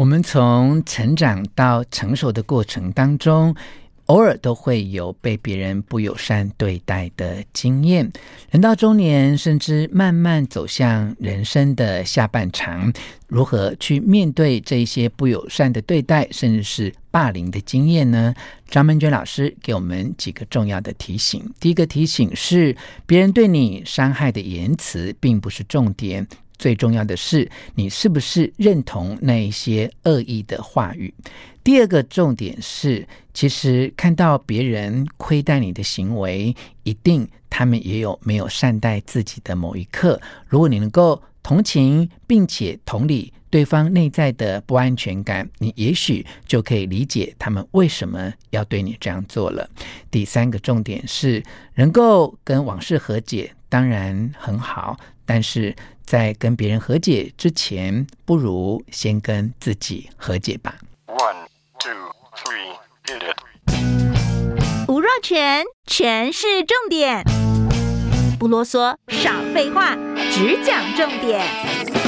我们从成长到成熟的过程当中，偶尔都会有被别人不友善对待的经验，人到中年，甚至慢慢走向人生的下半场，如何去面对这些不友善的对待，甚至是霸凌的经验呢？张曼娟老师给我们几个重要的提醒。第一个提醒是，别人对你伤害的言辞并不是重点。最重要的是，你是不是认同那一些恶意的话语？第二个重点是，其实看到别人亏待你的行为，一定他们也有没有善待自己的某一刻。如果你能够同情，并且同理对方内在的不安全感，你也许就可以理解他们为什么要对你这样做了。第三个重点是，能够跟往事和解，当然很好，但是。在跟别人和解之前，不如先跟自己和解吧。One, two, three, hit it. 吴若全，全是重点，不啰嗦，少废话，只讲重点。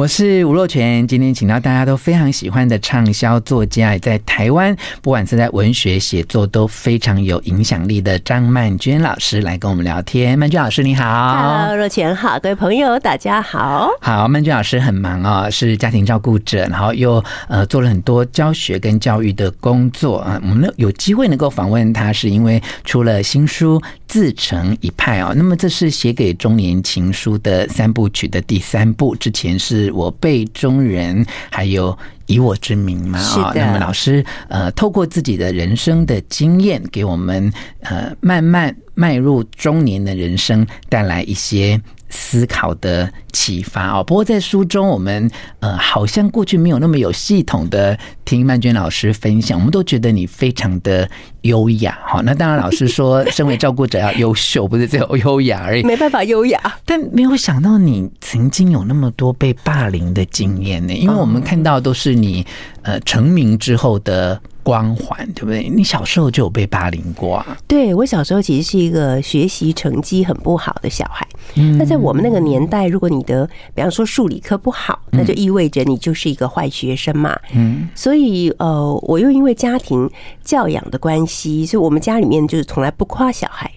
我是吴若泉，今天请到大家都非常喜欢的畅销作家，也在台湾不管是在文学写作都非常有影响力的张曼娟老师来跟我们聊天。曼娟老师你好，Hello，若泉好，各位朋友大家好。好，曼娟老师很忙啊、哦，是家庭照顾者，然后又呃做了很多教学跟教育的工作啊。我们有机会能够访问她，是因为出了新书。自成一派哦，那么这是写给中年情书的三部曲的第三部，之前是我辈中人，还有以我之名嘛啊。那么老师呃，透过自己的人生的经验，给我们呃慢慢迈入中年的人生带来一些。思考的启发哦，不过在书中，我们呃好像过去没有那么有系统的听曼娟老师分享，我们都觉得你非常的优雅。好，那当然老师说，身为照顾者要优秀，不是只有优雅而已，没办法优雅。但没有想到你曾经有那么多被霸凌的经验呢，因为我们看到都是你呃成名之后的。光环对不对？你小时候就有被霸凌过啊？对，我小时候其实是一个学习成绩很不好的小孩。嗯，那在我们那个年代，如果你的比方说数理科不好，那就意味着你就是一个坏学生嘛。嗯，所以呃，我又因为家庭教养的关系，所以我们家里面就是从来不夸小孩。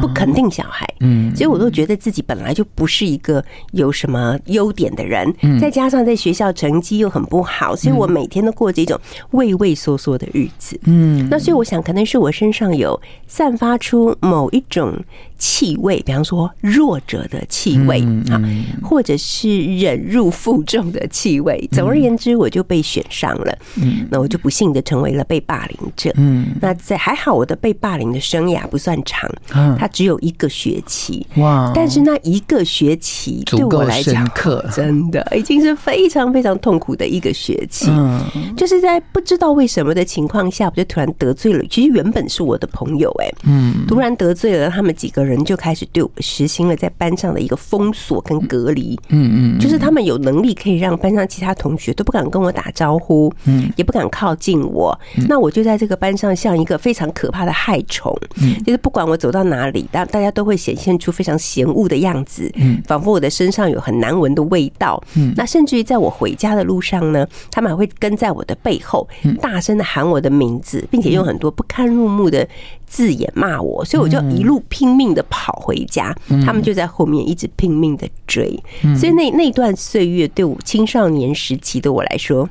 不肯定小孩，嗯，所以我都觉得自己本来就不是一个有什么优点的人，再加上在学校成绩又很不好，所以我每天都过着一种畏畏缩缩的日子，嗯，那所以我想可能是我身上有散发出某一种。气味，比方说弱者的气味啊，或者是忍辱负重的气味。总而言之，我就被选上了。嗯，那我就不幸的成为了被霸凌者。嗯，那在还好，我的被霸凌的生涯不算长，它只有一个学期。哇！但是那一个学期对我来讲，真的已经是非常非常痛苦的一个学期。嗯，就是在不知道为什么的情况下，我就突然得罪了。其实原本是我的朋友，哎，嗯，突然得罪了他们几个人。就开始对我实行了在班上的一个封锁跟隔离，嗯嗯，就是他们有能力可以让班上其他同学都不敢跟我打招呼，嗯，也不敢靠近我，那我就在这个班上像一个非常可怕的害虫，嗯，就是不管我走到哪里，大大家都会显现出非常嫌恶的样子，嗯，仿佛我的身上有很难闻的味道，嗯，那甚至于在我回家的路上呢，他们还会跟在我的背后，大声的喊我的名字，并且用很多不堪入目的字眼骂我，所以我就一路拼命的跑回家，他们就在后面一直拼命的追，所以那那段岁月对我青少年时期的我来说，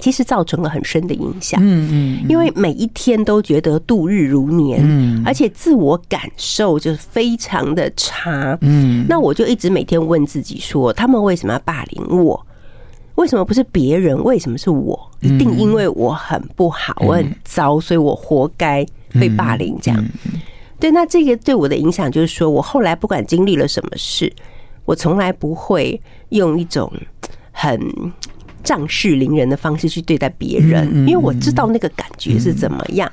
其实造成了很深的影响。嗯嗯，因为每一天都觉得度日如年，嗯，而且自我感受就是非常的差。嗯，那我就一直每天问自己说，他们为什么要霸凌我？为什么不是别人？为什么是我？一定因为我很不好，我很糟，所以我活该。被霸凌这样，对，那这个对我的影响就是说，我后来不管经历了什么事，我从来不会用一种很仗势凌人的方式去对待别人，因为我知道那个感觉是怎么样，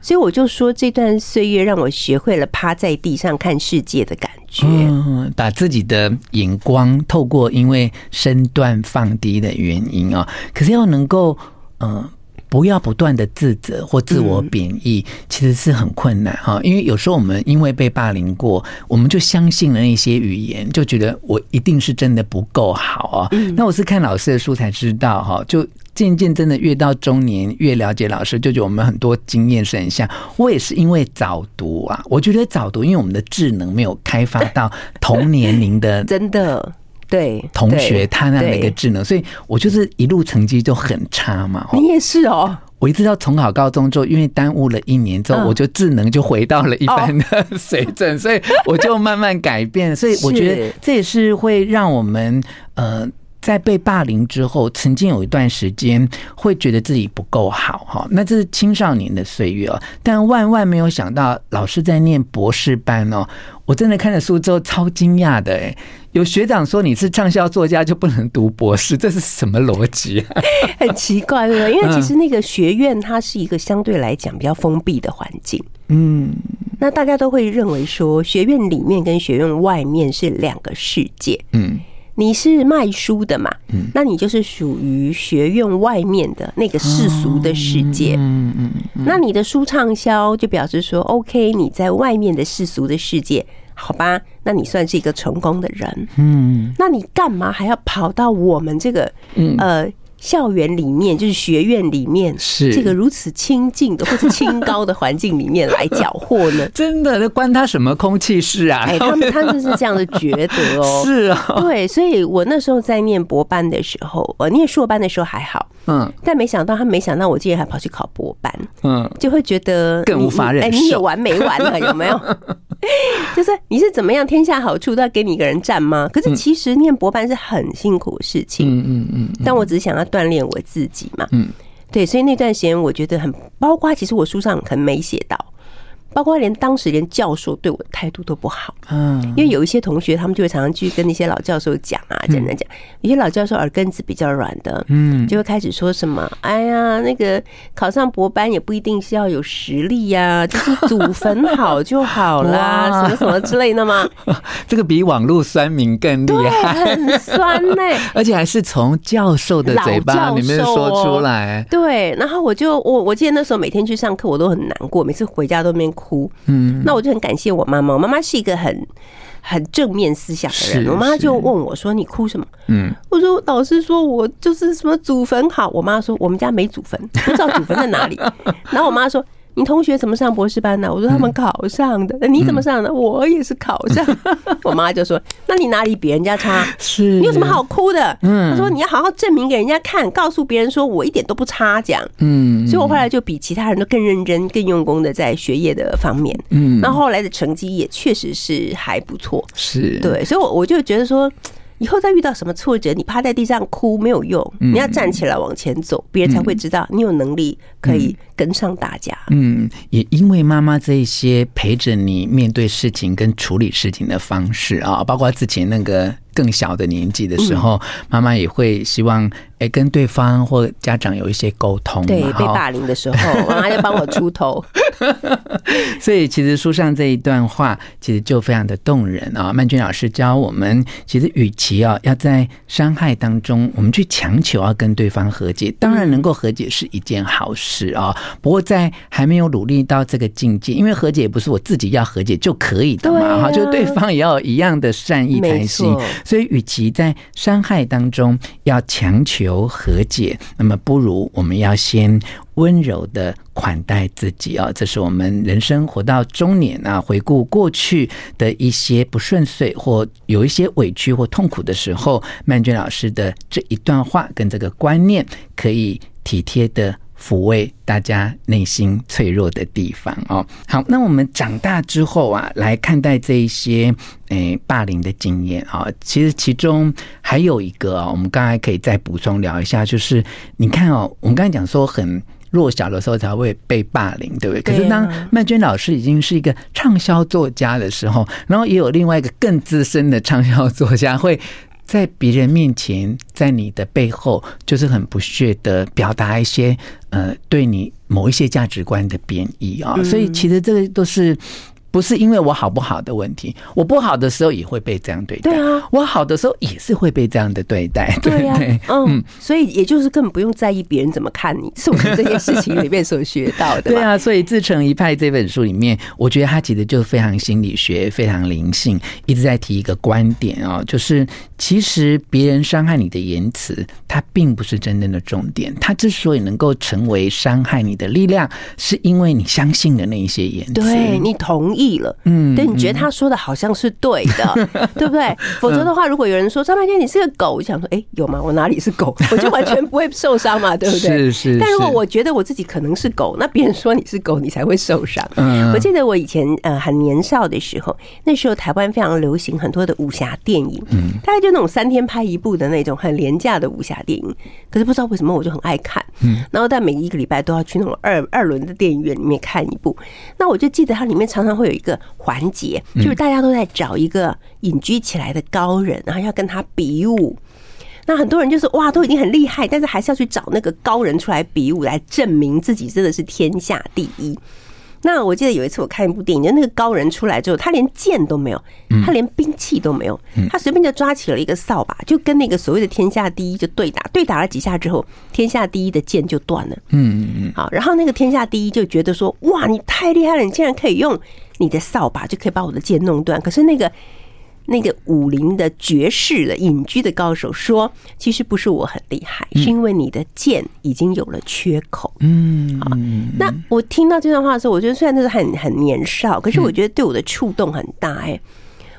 所以我就说，这段岁月让我学会了趴在地上看世界的感觉，把自己的眼光透过因为身段放低的原因啊，可是要能够嗯。不要不断的自责或自我贬义，其实是很困难哈。因为有时候我们因为被霸凌过，我们就相信了那些语言，就觉得我一定是真的不够好啊。那我是看老师的书才知道哈，就渐渐真的越到中年，越了解老师，就觉得我们很多经验是很像。我也是因为早读啊，我觉得早读，因为我们的智能没有开发到 同年龄的，真的。对同学，他那样的一个智能，所以我就是一路成绩就很差嘛。你也是哦，我一直到重考高中之后，因为耽误了一年之后，我就智能就回到了一般的 水准，所以我就慢慢改变。所以我觉得这也是会让我们呃。在被霸凌之后，曾经有一段时间会觉得自己不够好哈，那这是青少年的岁月哦。但万万没有想到，老师在念博士班哦，我真的看了书之后超惊讶的哎。有学长说你是畅销作家就不能读博士，这是什么逻辑啊？很奇怪的，因为其实那个学院它是一个相对来讲比较封闭的环境，嗯，那大家都会认为说学院里面跟学院外面是两个世界，嗯。你是卖书的嘛？嗯，那你就是属于学院外面的那个世俗的世界。嗯嗯嗯。那你的书畅销，就表示说，OK，你在外面的世俗的世界，好吧？那你算是一个成功的人。嗯。那你干嘛还要跑到我们这个呃？校园里面就是学院里面，是这个如此清静的或者清高的环境里面来缴获呢？真的，那关他什么空气事啊？哎，他们他们是这样的觉得哦。是啊，对，所以我那时候在念博班的时候，我念硕班的时候还好，嗯，但没想到他没想到我竟然还跑去考博班，嗯，就会觉得更无法忍受。哎，你有完没完了？有没有？就是你是怎么样天下好处都要给你一个人占吗？可是其实念博班是很辛苦的事情，嗯嗯嗯。但我只是想要锻炼我自己嘛，嗯，对，所以那段时间我觉得很，包括其实我书上可能没写到。包括连当时连教授对我的态度都不好，嗯，因为有一些同学他们就会常常去跟那些老教授讲啊，讲讲讲，有些老教授耳根子比较软的，嗯，就会开始说什么，哎呀，那个考上博班也不一定是要有实力呀，就是祖坟好就好啦，什么什么之类的嘛。这个比网络酸民更厉害，很酸呢，而且还是从教授的嘴巴里面说出来。对，然后我就我我记得那时候每天去上课我都很难过，每次回家都没哭。哭，嗯，那我就很感谢我妈妈。我妈妈是一个很很正面思想的人。我妈妈就问我说：“你哭什么？”嗯，我说：“老师说我就是什么祖坟好。”我妈说：“我们家没祖坟，不知道祖坟在哪里。”然后我妈说。你同学怎么上博士班呢？我说他们考上的。那你怎么上的？我也是考上。我妈就说：“那你哪里比人家差？是你有什么好哭的？”嗯，她说：“你要好好证明给人家看，告诉别人说我一点都不差。”这样，嗯，所以我后来就比其他人都更认真、更用功的在学业的方面。嗯，那后来的成绩也确实是还不错。是对，所以，我我就觉得说。以后再遇到什么挫折，你趴在地上哭没有用，你要站起来往前走，别人才会知道你有能力可以跟上大家。嗯，也因为妈妈这一些陪着你面对事情跟处理事情的方式啊，包括之前那个。更小的年纪的时候，妈妈也会希望哎跟对方或家长有一些沟通。对，被霸凌的时候，妈妈就帮我出头。所以其实书上这一段话其实就非常的动人啊。曼君老师教我们，其实与其啊要在伤害当中，我们去强求要跟对方和解，当然能够和解是一件好事啊。不过在还没有努力到这个境界，因为和解不是我自己要和解就可以的嘛，哈，就是对方也要有一样的善意才行。所以，与其在伤害当中要强求和解，那么不如我们要先温柔的款待自己啊！这是我们人生活到中年啊，回顾过去的一些不顺遂或有一些委屈或痛苦的时候，曼娟老师的这一段话跟这个观念，可以体贴的。抚慰大家内心脆弱的地方哦。好，那我们长大之后啊，来看待这一些诶霸凌的经验啊。其实其中还有一个啊，我们刚才可以再补充聊一下，就是你看哦，我们刚才讲说很弱小的时候才会被霸凌，对不对？可是当曼娟老师已经是一个畅销作家的时候，然后也有另外一个更资深的畅销作家会。在别人面前，在你的背后，就是很不屑的表达一些呃，对你某一些价值观的贬义啊。所以，其实这个都是不是因为我好不好的问题，我不好的时候也会被这样对待。对啊，我好的时候也是会被这样的对待。对呀、啊，嗯，所以也就是根本不用在意别人怎么看你，是我们这件事情里面所学到的。对啊，所以《自成一派》这本书里面，我觉得他其实就非常心理学，非常灵性，一直在提一个观点哦，就是其实别人伤害你的言辞，它并不是真正的重点。它之所以能够成为伤害你的力量，是因为你相信的那一些言辞，对，你同意了，嗯，对，你觉得他说的好像是对的，嗯、对不对？否则的话，如果有人说张曼娟你是个狗，我想说，哎，有吗？我哪里是狗？我就完全不会受伤嘛，对不对？是是。但如果我觉得我自己可能是狗，那别人说你是狗，你才会受伤。嗯，我记得我以前呃很年少的时候，那时候台湾非常流行很多的武侠电影，嗯，大概就那种三天拍一部的那种很廉价的武侠电影。可是不知道为什么我就很爱看，嗯，然后但每一个礼拜都要去那种二二轮的电影院里面看一部。那我就记得它里面常常会有一个环节，就是大家都在找一个隐居起来的高人，然后要跟他比武。那很多人就是哇，都已经很厉害，但是还是要去找那个高人出来比武，来证明自己真的是天下第一。那我记得有一次我看一部电影，就那个高人出来之后，他连剑都没有，他连兵器都没有，他随便就抓起了一个扫把，就跟那个所谓的天下第一就对打，对打了几下之后，天下第一的剑就断了。嗯嗯嗯。好，然后那个天下第一就觉得说，哇，你太厉害了，你竟然可以用你的扫把就可以把我的剑弄断。可是那个。那个武林的绝世的隐居的高手说：“其实不是我很厉害，是因为你的剑已经有了缺口。”嗯，好。那我听到这段话的时候，我觉得虽然那是很很年少，可是我觉得对我的触动很大哎。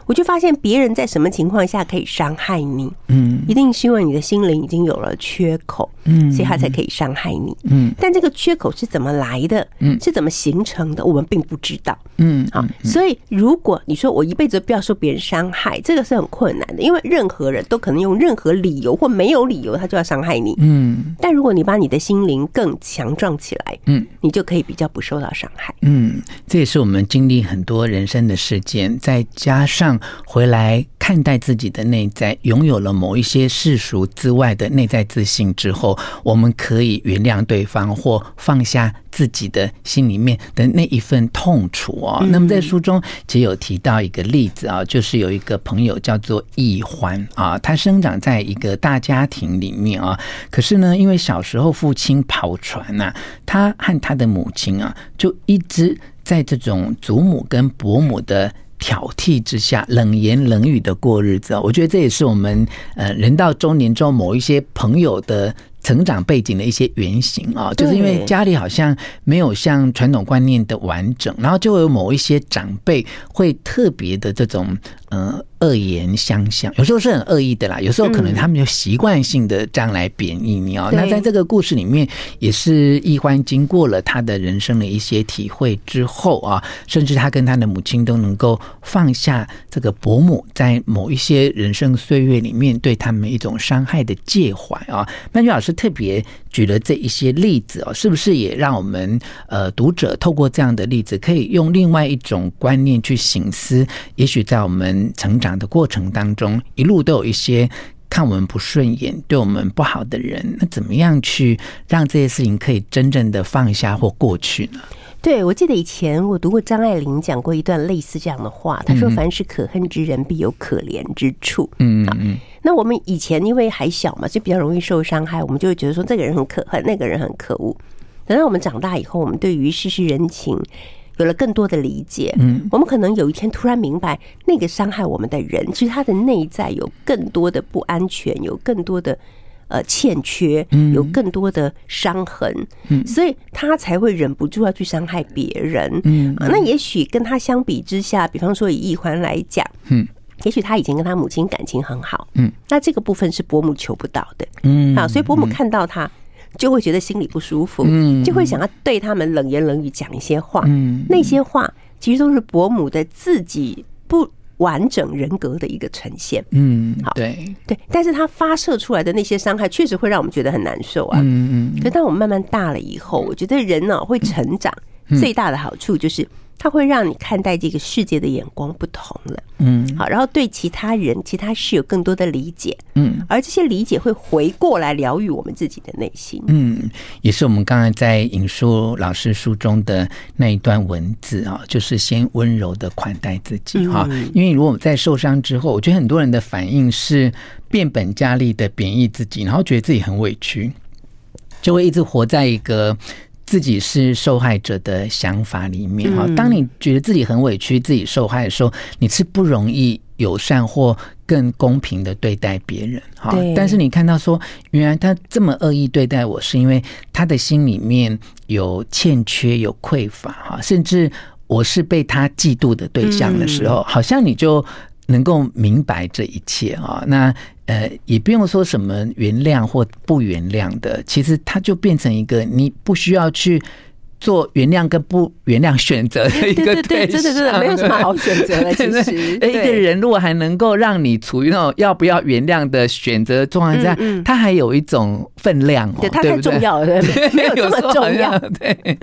我就发现别人在什么情况下可以伤害你，嗯，一定是因为你的心灵已经有了缺口，嗯，所以他才可以伤害你，嗯。但这个缺口是怎么来的，嗯，是怎么形成的，我们并不知道，嗯。好，所以如果你说我一辈子不要受别人伤害，这个是很困难的，因为任何人都可能用任何理由或没有理由，他就要伤害你，嗯。但如果你把你的心灵更强壮起来，嗯，你就可以比较不受到伤害，嗯。这也是我们经历很多人生的事件，再加上。回来看待自己的内在，拥有了某一些世俗之外的内在自信之后，我们可以原谅对方，或放下自己的心里面的那一份痛楚哦。那么在书中其实有提到一个例子啊，就是有一个朋友叫做易欢啊，他生长在一个大家庭里面啊，可是呢，因为小时候父亲跑船呐，他和他的母亲啊，就一直在这种祖母跟伯母的。挑剔之下，冷言冷语的过日子，我觉得这也是我们呃人到中年之后某一些朋友的成长背景的一些原型啊，就是因为家里好像没有像传统观念的完整，然后就会有某一些长辈会特别的这种呃。恶言相向，有时候是很恶意的啦，有时候可能他们就习惯性的这样来贬义你哦。那在这个故事里面，也是易欢经过了他的人生的一些体会之后啊，甚至他跟他的母亲都能够放下这个伯母在某一些人生岁月里面对他们一种伤害的介怀啊。曼君老师特别举了这一些例子哦，是不是也让我们呃读者透过这样的例子，可以用另外一种观念去醒思？也许在我们成长。的过程当中，一路都有一些看我们不顺眼、对我们不好的人，那怎么样去让这些事情可以真正的放下或过去呢？对，我记得以前我读过张爱玲讲过一段类似这样的话，她说：“凡是可恨之人，必有可怜之处。”嗯嗯，那我们以前因为还小嘛，就比较容易受伤害，我们就会觉得说这个人很可恨，那个人很可恶。等到我们长大以后，我们对于世事人情。有了更多的理解，嗯，我们可能有一天突然明白，那个伤害我们的人，其实他的内在有更多的不安全，有更多的呃欠缺，有更多的伤痕，嗯，所以他才会忍不住要去伤害别人，嗯，那也许跟他相比之下，比方说以易欢来讲，嗯，也许他以前跟他母亲感情很好，嗯，那这个部分是伯母求不到的，嗯，好，所以伯母看到他。就会觉得心里不舒服，就会想要对他们冷言冷语讲一些话。那些话其实都是伯母的自己不完整人格的一个呈现。嗯，好，对对，但是他发射出来的那些伤害，确实会让我们觉得很难受啊。嗯嗯。可是当我们慢慢大了以后，我觉得人呢会成长，最大的好处就是它会让你看待这个世界的眼光不同了。嗯，好，然后对其他人、其他事有更多的理解。嗯，而这些理解会回过来疗愈我们自己的内心。嗯，也是我们刚才在引述老师书中的那一段文字啊，就是先温柔的款待自己哈。因为如果在受伤之后，我觉得很多人的反应是变本加厉的贬义自己，然后觉得自己很委屈，就会一直活在一个。自己是受害者的想法里面哈，当你觉得自己很委屈、自己受害的时候，你是不容易友善或更公平的对待别人哈。但是你看到说，原来他这么恶意对待我，是因为他的心里面有欠缺、有匮乏哈，甚至我是被他嫉妒的对象的时候，好像你就能够明白这一切啊。那。呃，也不用说什么原谅或不原谅的，其实它就变成一个你不需要去。做原谅跟不原谅选择的一个对象，对对对，真的真的没有什么好选择的。其实，一个人如果还能够让你处于那种要不要原谅的选择状态下，他还有一种分量哦，对，他太重要了，没有这么重要。对，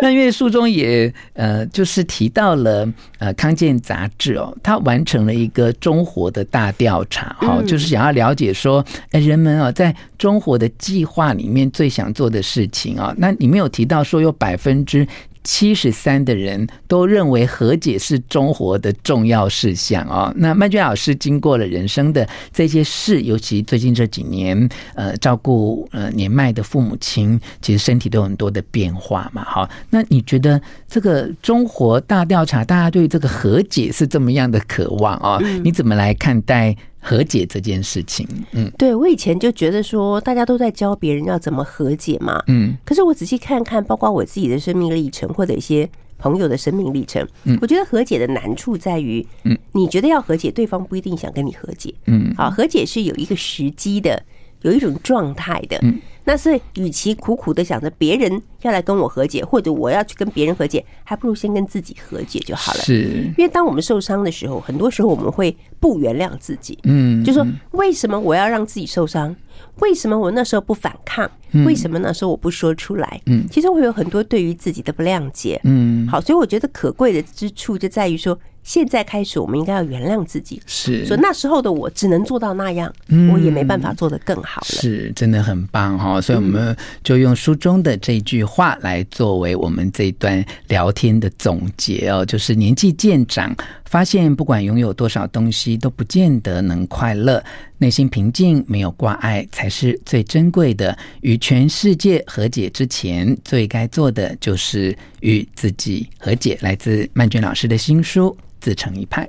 那因为书中也呃，就是提到了呃，康健杂志哦，他完成了一个中活的大调查，哈，就是想要了解说，哎，人们啊，在中活的计划里面最想做的事情啊，那里面有提到说有百。百分之七十三的人都认为和解是中国的重要事项哦。那曼娟老师经过了人生的这些事，尤其最近这几年，呃，照顾呃年迈的父母亲，其实身体都有很多的变化嘛。好，那你觉得这个中国大调查，大家对这个和解是这么样的渴望啊？你怎么来看待？和解这件事情，嗯，对，我以前就觉得说，大家都在教别人要怎么和解嘛，嗯，可是我仔细看看，包括我自己的生命历程，或者一些朋友的生命历程，嗯，我觉得和解的难处在于，嗯，你觉得要和解，对方不一定想跟你和解，嗯，好，和解是有一个时机的，有一种状态的，嗯。那是，与其苦苦的想着别人要来跟我和解，或者我要去跟别人和解，还不如先跟自己和解就好了。是，因为当我们受伤的时候，很多时候我们会不原谅自己。嗯，就说为什么我要让自己受伤？为什么我那时候不反抗？为什么那时候我不说出来？嗯，其实会有很多对于自己的不谅解。嗯，好，所以我觉得可贵的之处就在于说。现在开始，我们应该要原谅自己。是，所以那时候的我只能做到那样，我也没办法做得更好了。是，真的很棒哈！所以我们就用书中的这句话来作为我们这一段聊天的总结哦，就是年纪渐长，发现不管拥有多少东西，都不见得能快乐。内心平静，没有挂碍，才是最珍贵的。与全世界和解之前，最该做的就是与自己和解。来自曼娟老师的新书。自成一派。